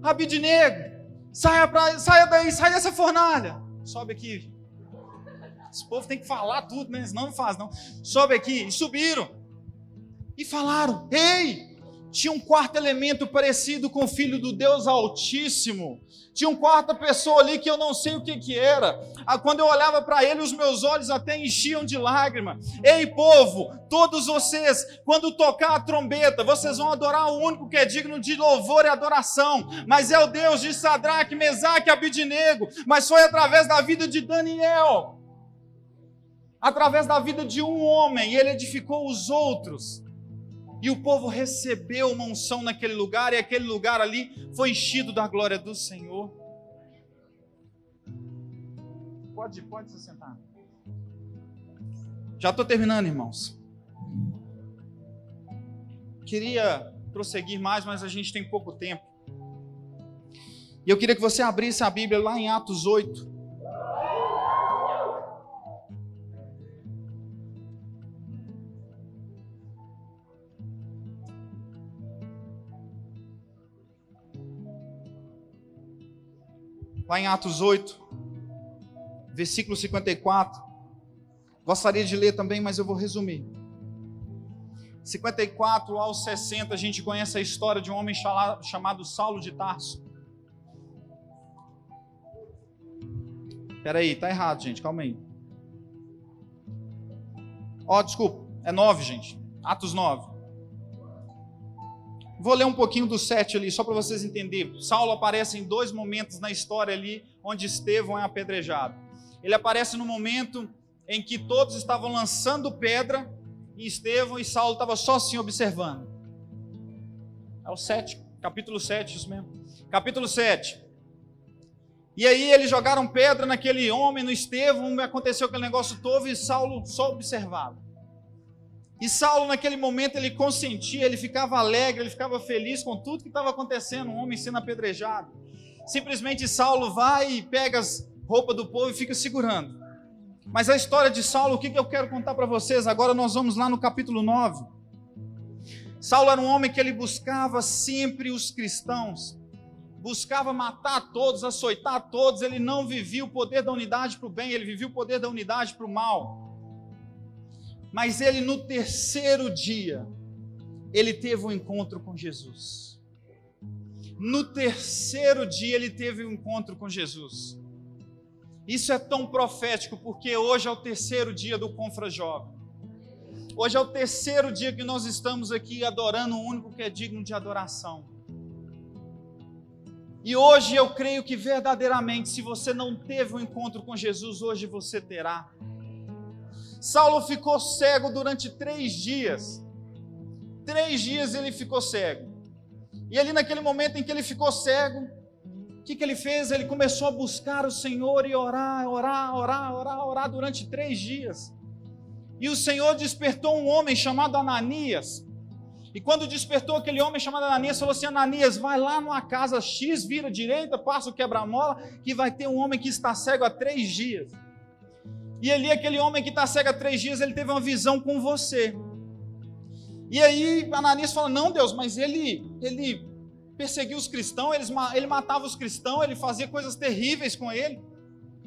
Abidnego, saia, pra, saia daí, dessa fornalha. Sobe aqui, esse povo tem que falar tudo, né? Senão não faz, não. Sobe aqui. E subiram. E falaram: Ei! Tinha um quarto elemento parecido com o filho do Deus Altíssimo. Tinha um quarta pessoa ali que eu não sei o que, que era. Ah, quando eu olhava para ele, os meus olhos até enchiam de lágrima. Ei, povo, todos vocês, quando tocar a trombeta, vocês vão adorar o único que é digno de louvor e adoração. Mas é o Deus de Sadraque, Mesaque e Abidinego. Mas foi através da vida de Daniel através da vida de um homem, e ele edificou os outros. E o povo recebeu uma unção naquele lugar, e aquele lugar ali foi enchido da glória do Senhor. Pode, pode se sentar. Já estou terminando, irmãos. Queria prosseguir mais, mas a gente tem pouco tempo. E eu queria que você abrisse a Bíblia lá em Atos 8. Lá em Atos 8, versículo 54. Gostaria de ler também, mas eu vou resumir. 54 ao 60, a gente conhece a história de um homem chamado Saulo de Tarso. Espera aí, tá errado, gente, calma aí. Ó, oh, desculpa, é 9, gente. Atos 9. Vou ler um pouquinho do 7 ali, só para vocês entenderem. Saulo aparece em dois momentos na história ali, onde Estevão é apedrejado. Ele aparece no momento em que todos estavam lançando pedra em Estevão e Saulo estava só assim observando. É o 7, capítulo 7, isso mesmo. Capítulo 7. E aí eles jogaram pedra naquele homem, no Estevão, aconteceu aquele negócio todo e Saulo só observava. E Saulo, naquele momento, ele consentia, ele ficava alegre, ele ficava feliz com tudo que estava acontecendo, um homem sendo apedrejado. Simplesmente Saulo vai e pega as roupas do povo e fica segurando. Mas a história de Saulo, o que eu quero contar para vocês? Agora nós vamos lá no capítulo 9. Saulo era um homem que ele buscava sempre os cristãos. buscava matar todos, açoitar todos, ele não vivia o poder da unidade para o bem, ele vivia o poder da unidade para o mal. Mas ele, no terceiro dia, ele teve um encontro com Jesus. No terceiro dia, ele teve um encontro com Jesus. Isso é tão profético, porque hoje é o terceiro dia do Confra Jovem. Hoje é o terceiro dia que nós estamos aqui adorando o único que é digno de adoração. E hoje eu creio que verdadeiramente, se você não teve um encontro com Jesus, hoje você terá. Saulo ficou cego durante três dias. Três dias ele ficou cego. E ali naquele momento em que ele ficou cego, o que, que ele fez? Ele começou a buscar o Senhor e orar, orar, orar, orar, orar durante três dias. E o Senhor despertou um homem chamado Ananias. E quando despertou aquele homem chamado Ananias, falou assim: Ananias, vai lá numa casa X, vira direita, passa o quebra-mola, que vai ter um homem que está cego há três dias. E ali, aquele homem que está cego há três dias, ele teve uma visão com você. E aí Ananias fala: Não, Deus, mas ele, ele perseguia os cristãos, ele, ele matava os cristãos, ele fazia coisas terríveis com ele.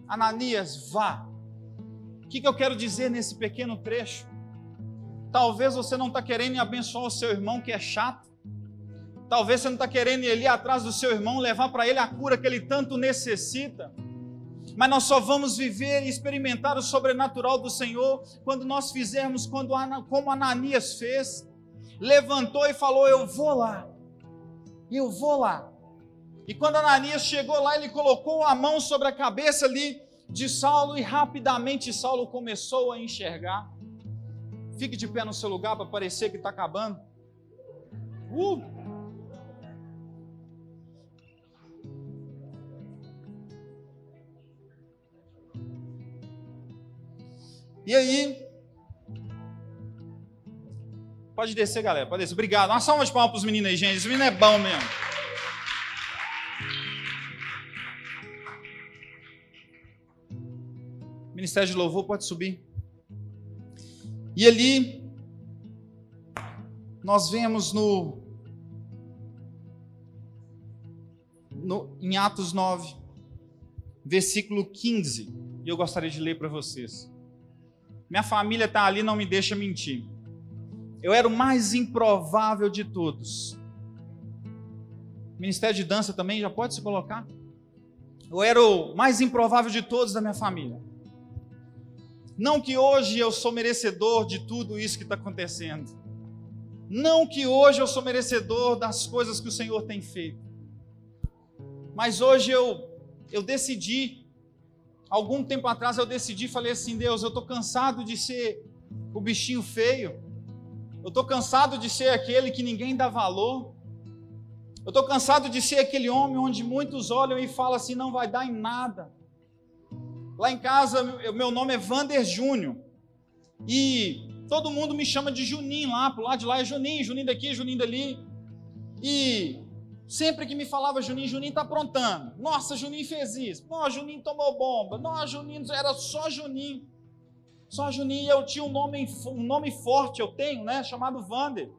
Ananias, vá. O que, que eu quero dizer nesse pequeno trecho? Talvez você não está querendo abençoar o seu irmão que é chato. Talvez você não está querendo ir ali atrás do seu irmão, levar para ele a cura que ele tanto necessita. Mas nós só vamos viver e experimentar o sobrenatural do Senhor quando nós fizermos quando, como Ananias fez levantou e falou: Eu vou lá, eu vou lá. E quando Ananias chegou lá, ele colocou a mão sobre a cabeça ali de Saulo e rapidamente Saulo começou a enxergar. Fique de pé no seu lugar para parecer que está acabando. Uh! E aí, Pode descer, galera. Pode descer. Obrigado. Uma salva de palmas para os meninos aí, gente. Esse menino é bom mesmo. Ministério de Louvor pode subir. E ali, nós vemos no, no, em Atos 9, versículo 15, e eu gostaria de ler para vocês. Minha família está ali, não me deixa mentir. Eu era o mais improvável de todos. Ministério de dança também já pode se colocar? Eu era o mais improvável de todos da minha família. Não que hoje eu sou merecedor de tudo isso que está acontecendo. Não que hoje eu sou merecedor das coisas que o Senhor tem feito. Mas hoje eu, eu decidi, algum tempo atrás eu decidi, falei assim: Deus, eu estou cansado de ser o bichinho feio. Eu estou cansado de ser aquele que ninguém dá valor. Eu estou cansado de ser aquele homem onde muitos olham e falam assim: não vai dar em nada. Lá em casa, meu nome é Vander Júnior. E todo mundo me chama de Juninho lá, pro lado de lá é Juninho, Juninho daqui, Juninho dali. E sempre que me falava Juninho, Juninho está aprontando. Nossa, Juninho fez isso. Nossa, Juninho tomou bomba. Nossa, Juninho, era só Juninho. Só Juninho, eu tinha um nome, um nome forte, eu tenho, né? Chamado Vander.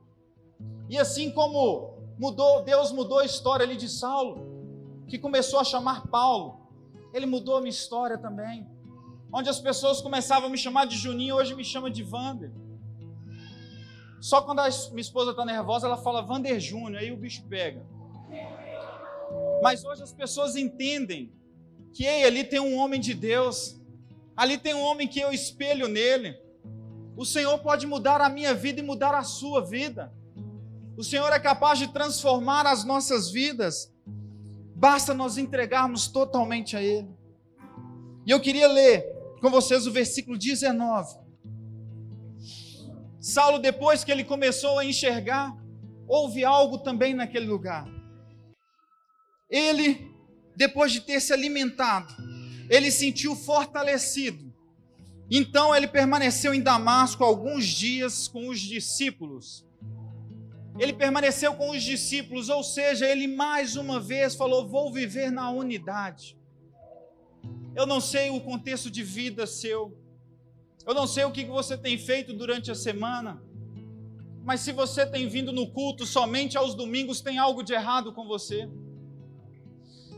E assim como mudou, Deus mudou a história ali de Saulo, que começou a chamar Paulo, ele mudou a minha história também. Onde as pessoas começavam a me chamar de Juninho, hoje me chama de Vander. Só quando a minha esposa está nervosa, ela fala Vander Júnior, aí o bicho pega. Mas hoje as pessoas entendem que ei, ali tem um homem de Deus Ali tem um homem que eu espelho nele. O Senhor pode mudar a minha vida e mudar a sua vida. O Senhor é capaz de transformar as nossas vidas. Basta nós entregarmos totalmente a Ele. E eu queria ler com vocês o versículo 19. Saulo, depois que ele começou a enxergar, houve algo também naquele lugar. Ele, depois de ter se alimentado, ele sentiu fortalecido. Então ele permaneceu em Damasco alguns dias com os discípulos. Ele permaneceu com os discípulos, ou seja, ele mais uma vez falou: Vou viver na unidade. Eu não sei o contexto de vida seu, eu não sei o que você tem feito durante a semana, mas se você tem vindo no culto somente aos domingos, tem algo de errado com você.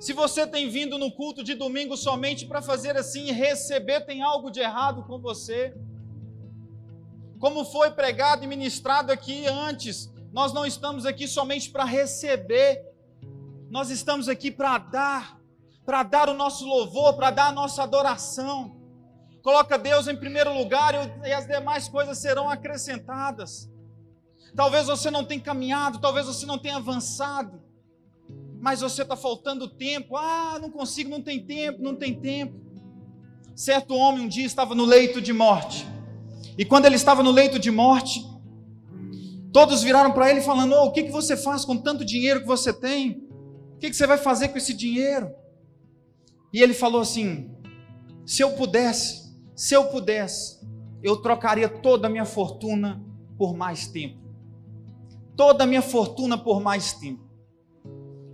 Se você tem vindo no culto de domingo somente para fazer assim e receber, tem algo de errado com você. Como foi pregado e ministrado aqui antes, nós não estamos aqui somente para receber, nós estamos aqui para dar, para dar o nosso louvor, para dar a nossa adoração. Coloca Deus em primeiro lugar e as demais coisas serão acrescentadas. Talvez você não tenha caminhado, talvez você não tenha avançado, mas você está faltando tempo. Ah, não consigo, não tem tempo, não tem tempo. Certo homem um dia estava no leito de morte, e quando ele estava no leito de morte, todos viraram para ele falando: oh, O que, que você faz com tanto dinheiro que você tem? O que, que você vai fazer com esse dinheiro? E ele falou assim: Se eu pudesse, se eu pudesse, eu trocaria toda a minha fortuna por mais tempo toda a minha fortuna por mais tempo.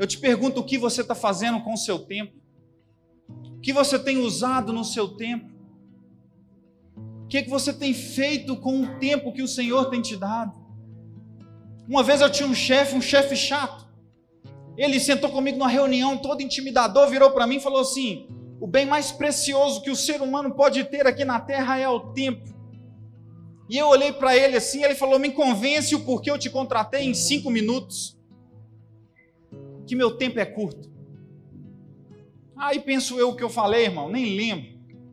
Eu te pergunto o que você está fazendo com o seu tempo, o que você tem usado no seu tempo, o que, é que você tem feito com o tempo que o Senhor tem te dado. Uma vez eu tinha um chefe, um chefe chato. Ele sentou comigo numa reunião, todo intimidador, virou para mim e falou assim: o bem mais precioso que o ser humano pode ter aqui na terra é o tempo. E eu olhei para ele assim, ele falou: Me convence o porquê eu te contratei em cinco minutos. Que meu tempo é curto. Aí penso eu o que eu falei, irmão, nem lembro.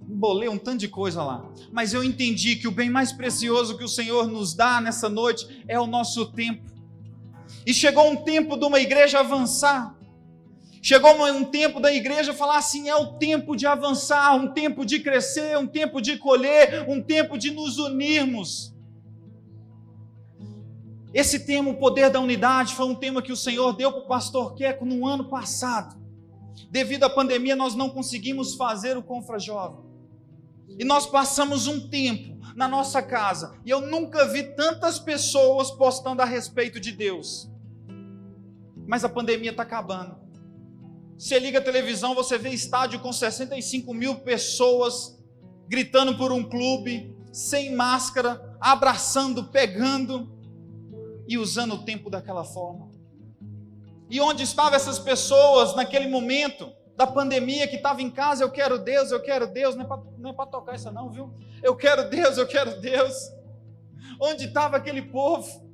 Embolei um tanto de coisa lá. Mas eu entendi que o bem mais precioso que o Senhor nos dá nessa noite é o nosso tempo. E chegou um tempo de uma igreja avançar. Chegou um tempo da igreja falar assim: é o tempo de avançar, um tempo de crescer, um tempo de colher, um tempo de nos unirmos. Esse tema, o poder da unidade, foi um tema que o Senhor deu para o pastor Queco no ano passado. Devido à pandemia, nós não conseguimos fazer o Confra Jovem. E nós passamos um tempo na nossa casa, e eu nunca vi tantas pessoas postando a respeito de Deus. Mas a pandemia está acabando. Você liga a televisão, você vê estádio com 65 mil pessoas gritando por um clube, sem máscara, abraçando, pegando e usando o tempo daquela forma. E onde estavam essas pessoas naquele momento da pandemia que estava em casa? Eu quero Deus, eu quero Deus. Não é para é tocar isso, não, viu? Eu quero Deus, eu quero Deus. Onde estava aquele povo?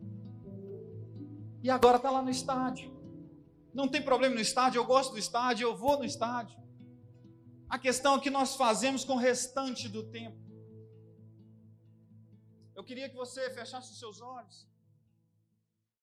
E agora está lá no estádio. Não tem problema no estádio, eu gosto do estádio, eu vou no estádio. A questão é o que nós fazemos com o restante do tempo. Eu queria que você fechasse os seus olhos.